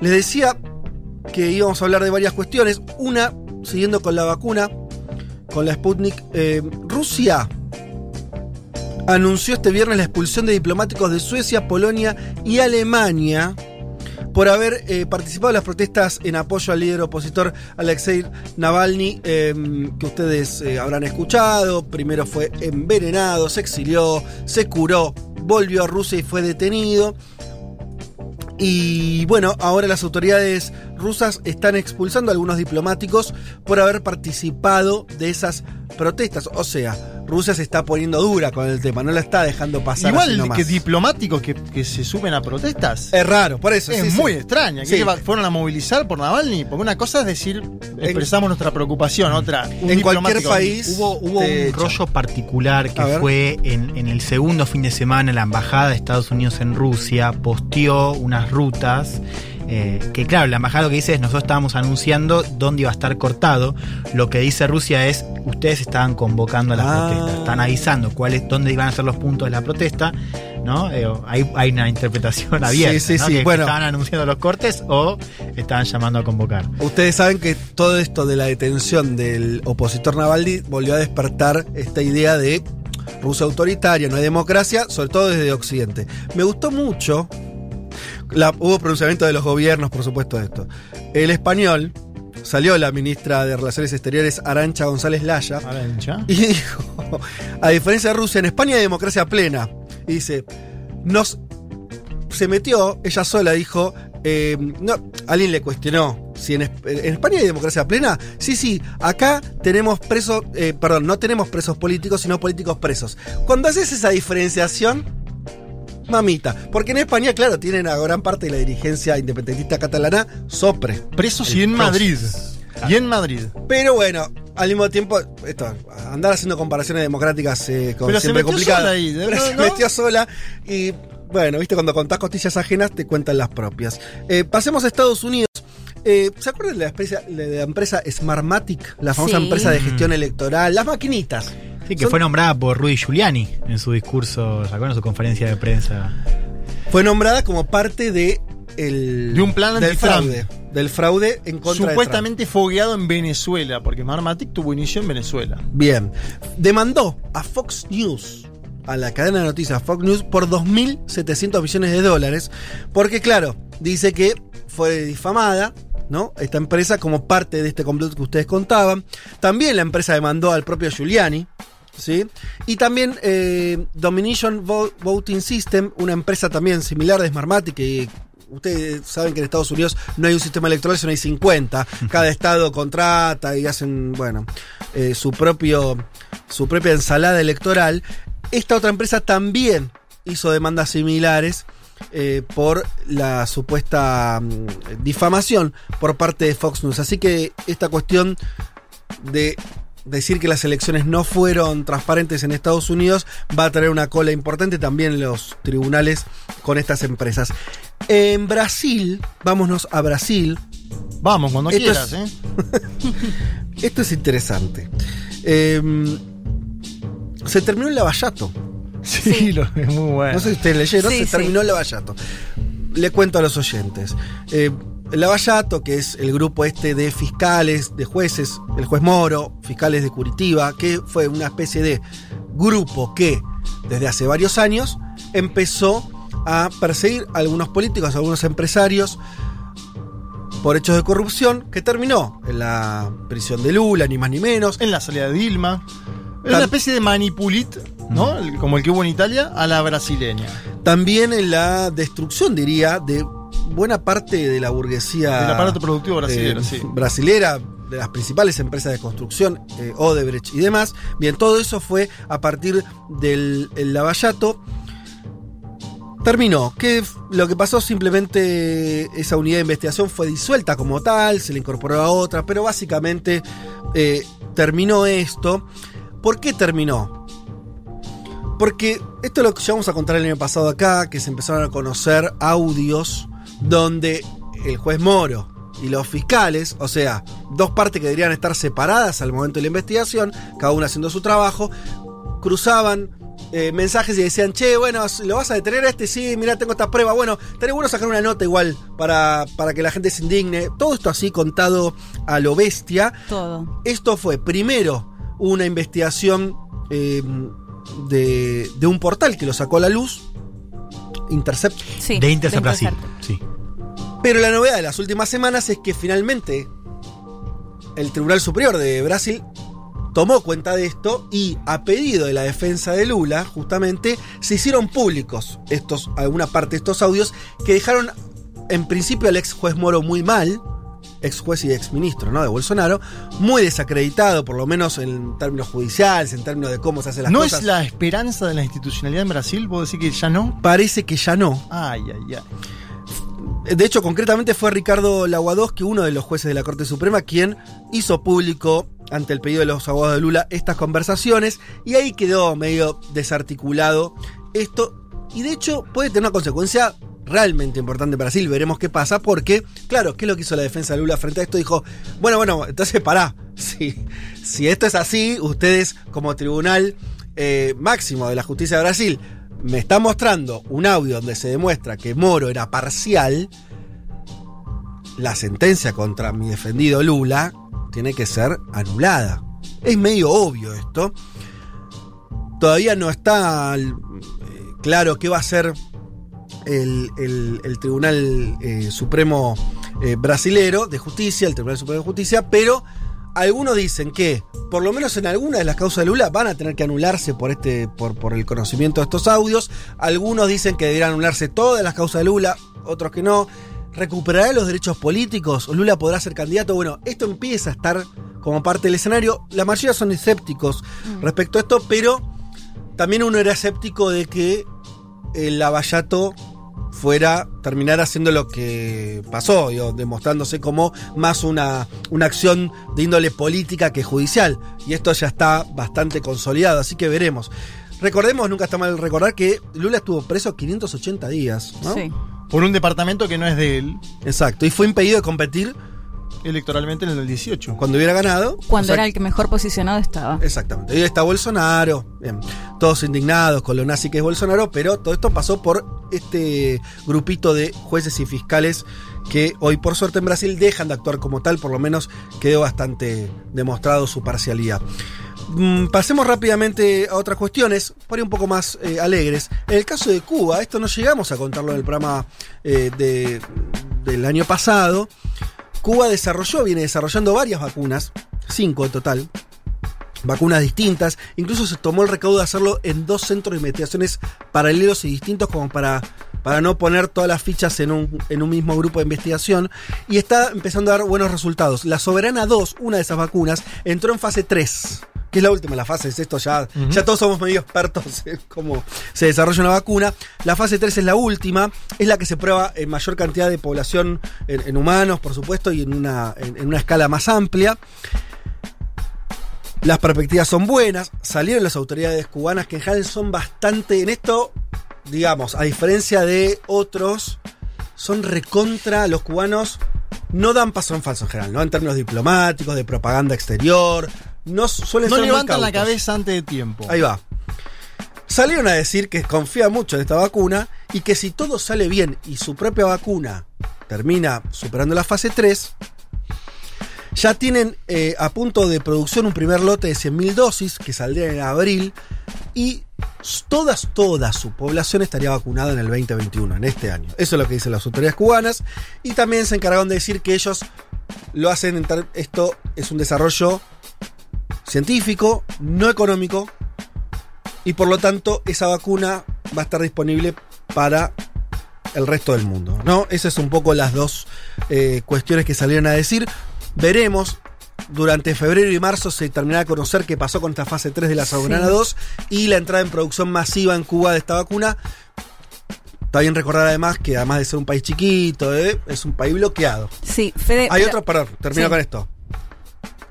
Les decía que íbamos a hablar de varias cuestiones. Una, siguiendo con la vacuna, con la Sputnik. eh, Rusia anunció este viernes la expulsión de diplomáticos de Suecia, Polonia y Alemania por haber eh, participado en las protestas en apoyo al líder opositor Alexei Navalny, eh, que ustedes eh, habrán escuchado. Primero fue envenenado, se exilió, se curó, volvió a Rusia y fue detenido. Y bueno, ahora las autoridades rusas están expulsando a algunos diplomáticos por haber participado de esas protestas. O sea, Rusia se está poniendo dura con el tema, no la está dejando pasar. así Igual nomás. que diplomáticos que, que se suben a protestas. Es raro, por eso. es sí, muy sí. extraña. Que fueron a movilizar por Navalny. Porque una cosa es decir, expresamos nuestra preocupación. Otra, un En cualquier país Hubo, un rollo particular que fue en, en el segundo fin de semana la embajada de Estados Unidos en Rusia posteó unas rutas eh, que claro, la embajada lo que dice es nosotros estábamos anunciando dónde iba a estar cortado. Lo que dice Rusia es ustedes estaban convocando a las Ah. protestas, están avisando cuáles, dónde iban a ser los puntos de la protesta, ¿no? Eh, hay, hay una interpretación abierta, Sí, sí, ¿no? sí, que bueno. estaban anunciando los cortes o estaban llamando a convocar. Ustedes saben que todo esto de la detención del opositor Navalny volvió a despertar esta idea de Rusia autoritaria, no hay democracia, sobre todo desde Occidente. Me gustó mucho, la- hubo pronunciamiento de los gobiernos, por supuesto, de esto. El español, salió la ministra de Relaciones Exteriores, Arancha González Laya, Arancha. y dijo, a diferencia de Rusia, en España hay democracia plena. Y dice, nos se metió, ella sola dijo, eh, no, alguien le cuestionó si en España hay democracia plena. Sí, sí, acá tenemos presos, eh, perdón, no tenemos presos políticos, sino políticos presos. Cuando haces esa diferenciación, mamita, porque en España, claro, tienen a gran parte de la dirigencia independentista catalana sopre. Presos y en Madrid. Y en Madrid. Pero bueno, al mismo tiempo, esto, andar haciendo comparaciones democráticas eh, con- Pero se siempre metió complicado. sola ahí, ¿no? Pero se metió sola y bueno, viste, cuando contás costillas ajenas te cuentan las propias. Eh, pasemos a Estados Unidos. Eh, ¿Se acuerdan de la, empresa, de la empresa Smartmatic? La famosa Sí. empresa de gestión electoral, las maquinitas. Sí, que Son- fue nombrada por Rudy Giuliani en su discurso, ¿se acuerdan? En su conferencia de prensa. Fue nombrada como parte de el, De un plan del fraude. Del fraude en contra de Supuestamente fogueado en Venezuela, porque Marmatic tuvo inicio en Venezuela. Trump. Bien. Demandó a Fox News, a la cadena de noticias Fox News, por 2.700 millones de dólares. Porque, claro, dice que fue difamada. ¿no? Esta empresa como parte de este complot que ustedes contaban. También la empresa demandó al propio Giuliani. ¿Sí? Y también eh, Domination Vo- Voting System, una empresa también similar de Smartmatic, que ustedes saben que en Estados Unidos no hay un sistema electoral, sino hay 50. Cada estado contrata y hacen, bueno, eh, su, propio, su propia ensalada electoral. Esta otra empresa también hizo demandas similares eh, por la supuesta mm, difamación por parte de Fox News. Así que esta cuestión de decir que las elecciones no fueron transparentes en Estados Unidos va a tener una cola importante también en los tribunales con estas empresas. En Brasil, vámonos a Brasil, Vamos, cuando Esto quieras, es- ¿eh? esto es interesante. Eh, se terminó el lavallato. Sí, lo- es muy bueno. No sé si ustedes leyeron, Sí, se sí. terminó el Lavallato. Le cuento a los oyentes. Eh, Lavallato, que es el grupo este de fiscales, de jueces, el juez Moro, fiscales de Curitiba, que fue una especie de grupo que desde hace varios años empezó a perseguir a algunos políticos, a algunos empresarios por hechos de corrupción, que terminó en la prisión de Lula, ni más ni menos. En la salida de Dilma. Es Tam- una especie de manipulit, ¿no? El- Como el que hubo en Italia, a la brasileña. También en la destrucción, diría, de buena parte de la burguesía Del aparato productivo brasileño, eh, sí. brasilera, de las principales empresas de construcción, eh, Odebrecht y demás. Bien, todo eso fue a partir del el Lavallato. Terminó. Que lo que pasó simplemente esa unidad de investigación fue disuelta como tal, se le incorporó a otra, pero básicamente eh, terminó esto. ¿Por qué terminó? Porque esto es lo que llevamos a contar el año pasado acá, que se empezaron a conocer audios donde el juez Moro y los fiscales, o sea, dos partes que deberían estar separadas al momento de la investigación, cada uno haciendo su trabajo, cruzaban eh, mensajes y decían, che, bueno, ¿lo vas a detener a este? Sí, mira, tengo esta prueba. Bueno, estaría bueno sacar una nota igual para, para que la gente se indigne. Todo esto así contado a lo bestia. Todo. Esto fue primero una investigación eh, de, de un portal que lo sacó a la luz, Intercept. Sí, de Intercept Brasil. Sí. Pero la novedad de las últimas semanas es que finalmente el Tribunal Superior de Brasil tomó cuenta de esto y a pedido de la defensa de Lula, justamente, se hicieron públicos estos, alguna parte de estos audios que dejaron en principio al ex juez Moro muy mal, ex juez y ex ministro ¿no? de Bolsonaro, muy desacreditado, por lo menos en términos judiciales, en términos de cómo se hacen las ¿No cosas. es la esperanza de la institucionalidad en Brasil? ¿Vos decís que ya no? Parece que ya no. Ay, ay, ay. De hecho, concretamente fue Ricardo Laguadosque, uno de los jueces de la Corte Suprema, quien hizo público, ante el pedido de los abogados de Lula, estas conversaciones, y ahí quedó medio desarticulado esto, y de hecho puede tener una consecuencia realmente importante en Brasil, veremos qué pasa, porque, claro, ¿qué es lo que hizo la defensa de Lula frente a esto? Dijo, bueno, bueno, entonces pará, si, si esto es así, ustedes como tribunal eh, máximo de la justicia de Brasil me están mostrando un audio donde se demuestra que Moro era parcial, la sentencia contra mi defendido Lula tiene que ser anulada. Es medio obvio esto. Todavía no está eh, claro qué va a hacer el, el- el Tribunal eh, Supremo eh, Brasilero de Justicia, el Tribunal Supremo de Justicia, pero algunos dicen que, por lo menos en alguna de las causas de Lula, van a tener que anularse por, este, por, por el conocimiento de estos audios. Algunos dicen que deberían anularse todas las causas de Lula, otros que no. ¿Recuperará los derechos políticos? ¿Lula podrá ser candidato? Bueno, esto empieza a estar como parte del escenario. La mayoría son escépticos respecto a esto, pero también uno era escéptico de que el Lavallato fuera terminar haciendo lo que pasó, digo, demostrándose como más una, una acción de índole política que judicial. Y esto ya está bastante consolidado, así que veremos. Recordemos, nunca está mal recordar que Lula estuvo preso 580 días, ¿no? Sí. Por un departamento que no es de él, Exacto, y fue impedido de competir electoralmente en el 18. cuando hubiera ganado. Cuando O sea, era el que mejor posicionado estaba. Exactamente. Hoy está Bolsonaro, bien, todos indignados con lo nazi que es Bolsonaro, pero todo esto pasó por este grupito de jueces y fiscales que hoy por suerte en Brasil dejan de actuar como tal, por lo menos quedó bastante demostrado su parcialidad. Mm, Pasemos rápidamente a otras cuestiones, por ahí un poco más eh, alegres. En el caso de Cuba, esto no llegamos a contarlo en el programa eh, de- del año pasado. Cuba desarrolló, viene desarrollando varias vacunas, cinco en total, vacunas distintas. Incluso se tomó el recaudo de hacerlo en dos centros de investigaciones paralelos y distintos como para, para no poner todas las fichas en un, en un mismo grupo de investigación. Y está empezando a dar buenos resultados. La Soberana 2, una de esas vacunas, entró en fase 3. Que es la última, la fase es esto, ya, ya todos somos medio expertos en cómo se desarrolla una vacuna. La fase 3 es la última, es la que se prueba en mayor cantidad de población, en, en humanos, por supuesto, y en una, en- en una escala más amplia. Las perspectivas son buenas. Salieron las autoridades cubanas que en general son bastante. En esto, digamos, a diferencia de otros, son recontra. Los cubanos no dan paso en falso en general, ¿no? En términos diplomáticos, de propaganda exterior. No suelen No ser muy levantan la cabeza antes de tiempo. Ahí va. Salieron a decir que confía mucho en esta vacuna y que si todo sale bien y su propia vacuna termina superando la fase 3, ya tienen eh, a punto de producción un primer lote de 100.000 dosis que saldrían en abril y todas, toda su población estaría vacunada en el 2021, en este año. Eso es lo que dicen las autoridades cubanas y también se encargaron de decir que ellos lo hacen, esto es un desarrollo científico, no económico, y por lo tanto esa vacuna va a estar disponible para el resto del mundo. ¿no? Esas son un poco las dos eh, cuestiones que salieron a decir. Veremos. Durante febrero y marzo se terminará de conocer qué pasó con esta fase 3 de la Soberana Sí. 2 y la entrada en producción masiva en Cuba de esta vacuna. Está bien recordar además que además de ser un país chiquito, ¿eh? es un país bloqueado. Sí, Fede. Hay pero- otro, perdón, termino Sí. con esto.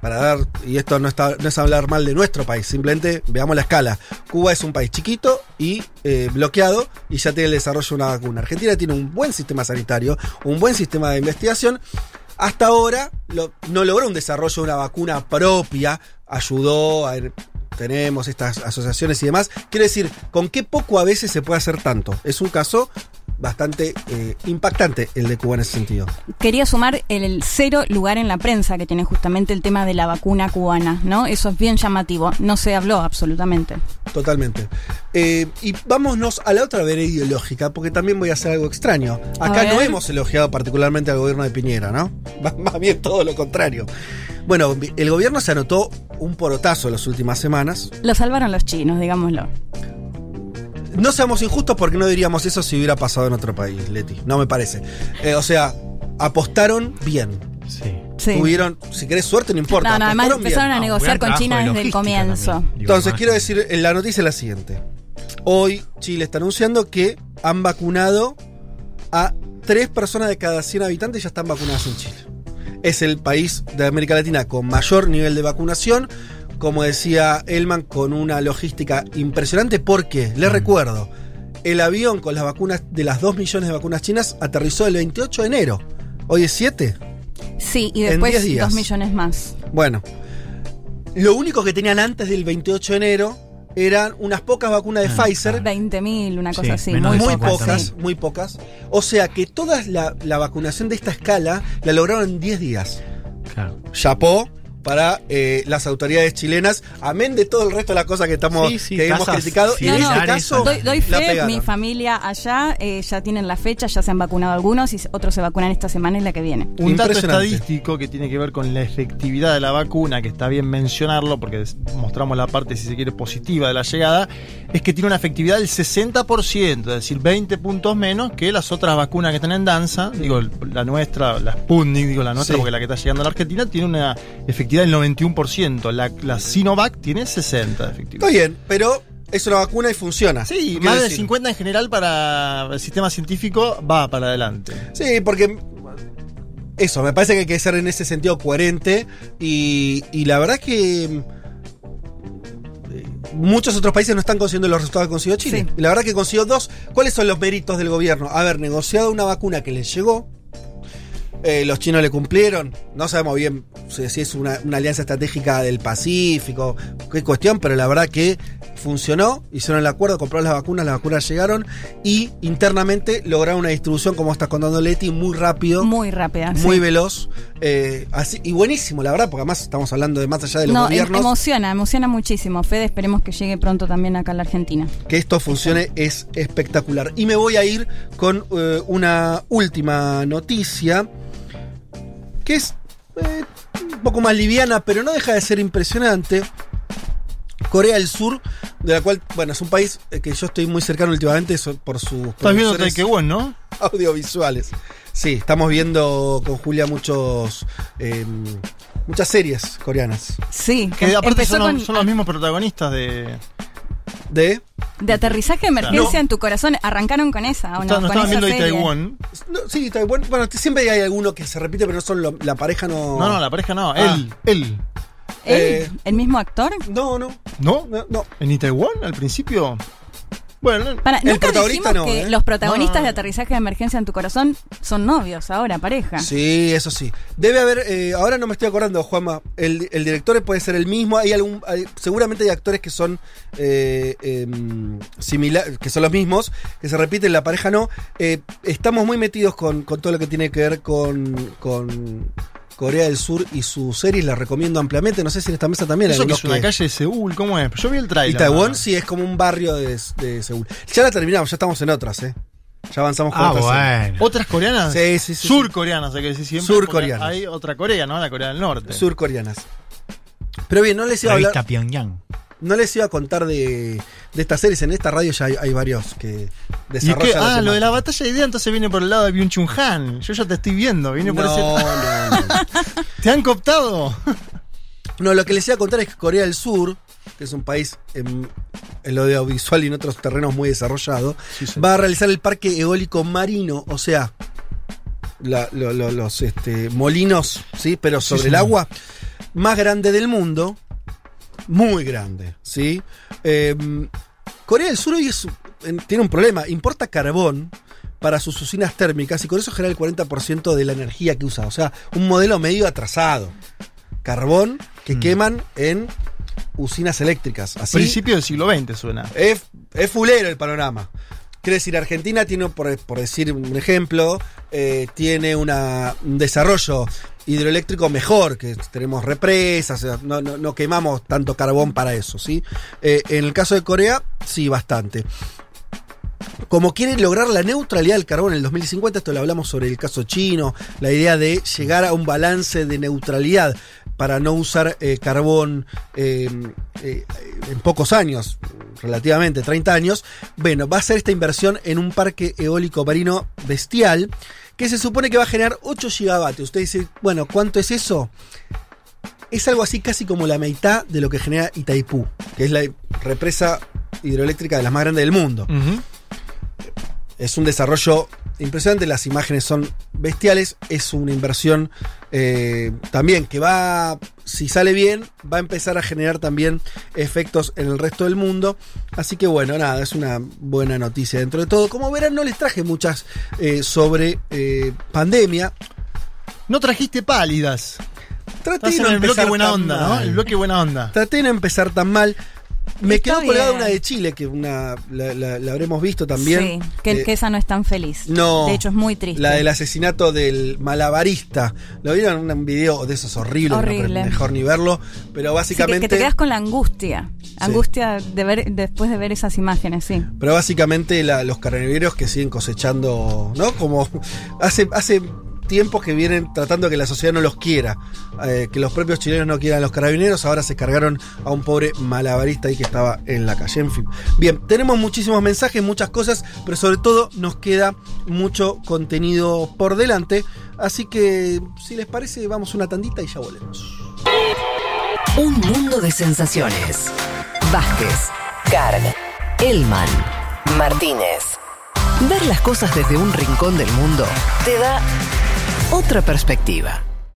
Para dar, y esto no, está, no es hablar mal de nuestro país, simplemente veamos la escala. Cuba es un país chiquito y eh, bloqueado y ya tiene el desarrollo de una vacuna. Argentina tiene un buen sistema sanitario, un buen sistema de investigación. Hasta ahora no logró un desarrollo de una vacuna propia, ayudó a... Tenemos estas asociaciones y demás. Quiero decir, con qué poco a veces se puede hacer tanto. Es un caso bastante eh, impactante el de Cuba en ese sentido. Quería sumar el, el cero lugar en la prensa que tiene justamente el tema de la vacuna cubana, ¿no? Eso es bien llamativo. No se habló absolutamente. Totalmente. Eh, y vámonos a la otra vereda ideológica, porque también voy a hacer algo extraño. Acá no hemos elogiado particularmente al gobierno de Piñera, ¿no? Más más bien todo lo contrario. Bueno, el gobierno se anotó un porotazo en las últimas semanas. Lo salvaron los chinos, digámoslo. No seamos injustos porque no diríamos eso si hubiera pasado en otro país, Leti. No me parece. Eh, o sea, apostaron bien. Sí. Sí. Tuvieron, si querés suerte, no importa. No, no, además bien. empezaron a negociar con China de desde el comienzo. también. Entonces, quiero decir, eh, la noticia es la siguiente. Hoy Chile está anunciando que han vacunado a tres personas de cada 100 habitantes ya están vacunadas en Chile. Es el país de América Latina con mayor nivel de vacunación. Como decía Elman, con una logística impresionante. Porque, les recuerdo, el avión con las vacunas de las 2 millones de vacunas chinas aterrizó el 28 de enero. Hoy es 7. Sí, y después 10 días. dos millones más. Bueno, lo único que tenían antes del 28 de enero eran unas pocas vacunas de Ah, Pfizer. 20.000, una Sí, cosa así. menos Muy, pocas, pocas, sí. muy pocas. O sea que toda la, la vacunación de esta escala la lograron en 10 días. Claro. Chapó para eh, las autoridades chilenas, amén de todo el resto de las cosas que estamos Sí, sí, que hemos criticado. Y en este caso, Doy, fe, mi familia allá eh, ya tienen la fecha, ya se han vacunado algunos y otros se vacunan esta semana y la que viene. Un dato estadístico que tiene que ver con la efectividad de la vacuna, que está bien mencionarlo porque mostramos la parte, si se quiere, positiva de la llegada, es que tiene una efectividad del 60%, es decir, 20 puntos menos que las otras vacunas que están en danza. Digo, la nuestra, la Sputnik, digo la nuestra Sí. porque la que está llegando a la Argentina, tiene una efectividad del 91%. La, la Sinovac tiene 60 de efectividad. Está bien, pero es una vacuna y funciona. Sí, más de decir. 50 en general para el sistema científico va para adelante. Sí, porque eso, me parece que hay que ser en ese sentido coherente y, y la verdad es que eh, muchos otros países no están consiguiendo los resultados que consiguió Chile. Sí. Y la verdad que consiguió dos. ¿Cuáles son los méritos del gobierno? Haber negociado una vacuna que les llegó. Eh, los chinos le cumplieron. No sabemos bien si es una, una alianza estratégica del Pacífico, qué cuestión, pero la verdad que funcionó. Hicieron el acuerdo, compraron las vacunas, las vacunas llegaron y internamente lograron una distribución, como estás contando Leti, muy rápido, muy, Muy rápida. sí. veloz. eh, así, y buenísimo, la verdad, porque además estamos hablando de más allá de los No, em- gobiernos. emociona, emociona muchísimo. Fede, esperemos que llegue pronto también acá a la Argentina. que esto funcione es espectacular. Y me voy a ir con eh, una última noticia que es eh, un poco más liviana, pero no deja de ser impresionante. Corea del Sur, de la cual, bueno, es un país eh, que yo estoy muy cercano últimamente por sus Estás viendo Taekwondo, ¿no? audiovisuales. Sí, estamos viendo con Julia muchos eh, muchas series coreanas. Sí, Que em- aparte son, con son los mismos protagonistas de. De de aterrizaje de emergencia No. en tu corazón. Arrancaron con esa, ¿o no? Con estaban viendo de. Taiwán. no, sí, Taiwán, bueno, siempre hay alguno que se repite, pero no son lo- la pareja no. No, no, la pareja no. Ah. Él. Él. ¿Él? Eh. ¿El mismo actor? No, no, ¿No? no, no. ¿En Itaewon al principio? Bueno, no- Para, El nunca protagonista dijimos no, que ¿eh? los protagonistas No, no, no. de aterrizaje de emergencia en tu corazón son novios ahora, pareja. Sí, eso sí. Debe haber, eh, ahora no me estoy acordando, Juanma, el, el director puede ser el mismo, hay algún, hay- seguramente hay actores que son eh, em, similar, que son los mismos, que se repiten, la pareja no. Estamos muy metidos con, con todo lo que tiene que ver con, con Corea del Sur y sus series, la recomiendo ampliamente, no sé si en esta mesa también hay eso que es una que- calle de Seúl, ¿cómo es? Yo vi el Y trailer. Taiwán sí es como un barrio de, de Seúl. Ya la terminamos, ya estamos en otras, ¿eh? Ya avanzamos con Ah, otras bueno. ¿Otras coreanas? Sí, sí, sí. Surcoreanas, hay que decir siempre. Surcoreanas. Hay otra Corea, ¿no? La Corea del Norte. surcoreanas. Pero bien, no les iba a hablar. Revista Pyongyang. No les iba a contar de, de estas series. En esta radio ya hay, hay varios que ¿Y es desarrollan. ah, lo de la batalla de idea entonces viene por el lado de Byung Chun Han. Yo ya te estoy viendo, viene por no, ese. no, no. ¿Te han cooptado? No, lo que les iba a contar es que Corea del Sur, que es un país en, en lo de audiovisual y en otros terrenos muy desarrollado, Sí, sí. va a realizar el parque eólico marino, o sea, la- lo- lo- los este, molinos, ¿sí? Pero sobre el agua, más grande del mundo, muy grande, ¿sí? Eh, Corea del Sur hoy es- en- tiene un problema, importa carbón para sus usinas térmicas y con eso genera el 40% de la energía que usa, o sea, un modelo medio atrasado. Carbón que Mm. queman en usinas eléctricas. Así Principio del siglo XX suena. es, es fulero el panorama. Quiere decir, Argentina tiene, por, por decir un ejemplo, eh, tiene una, un desarrollo hidroeléctrico mejor, que tenemos represas, no, no- no quemamos tanto carbón para eso, ¿sí? Eh, en el caso de Corea, sí, bastante. Como quieren lograr la neutralidad del carbón en el 2050, esto lo hablamos sobre el caso chino, la idea de llegar a un balance de neutralidad para no usar eh, carbón eh, eh, en pocos años, relativamente 30 años, bueno, va a ser esta inversión en un parque eólico marino bestial que se supone que va a generar 8 gigavatios. Usted dice, bueno, ¿cuánto es eso? Es algo así casi como la mitad de lo que genera Itaipú, que es la represa hidroeléctrica de las más grandes del mundo. Es un desarrollo impresionante, las imágenes son bestiales, es una inversión eh, también que va, si sale bien, va a empezar a generar también efectos en el resto del mundo. Así que bueno, nada, es una buena noticia dentro de todo. Como verán, no les traje muchas eh, sobre eh, pandemia. No trajiste pálidas. Traté Estás de en no el bloque buena onda, ¿no? El bloque buena onda. Traté de no empezar tan mal. Me Está quedó colgada una de Chile, que una la, la- la habremos visto también. Sí, que, Eh, que esa no es tan feliz. No. De hecho, es muy triste. La del asesinato del malabarista. ¿Lo vieron? Un, un video de esos horribles. no, Horrible. mejor ni verlo. Pero Sí, que, básicamente. que te quedas con la angustia. Angustia de ver, después de ver esas imágenes, sí. Pero básicamente la- los carabineros que siguen cosechando, ¿no? Como hace, hace tiempos que vienen tratando de que la sociedad no los quiera, eh, que los propios chilenos no quieran a los carabineros, ahora se cargaron a un pobre malabarista ahí que estaba en la calle, en fin. Bien, tenemos muchísimos mensajes, muchas cosas, pero sobre todo nos queda mucho contenido por delante, así que si les parece vamos una tandita y ya volvemos. Un mundo de sensaciones. Vázquez, Carg, Elman, Martínez. Ver las cosas desde un rincón del mundo te da otra perspectiva.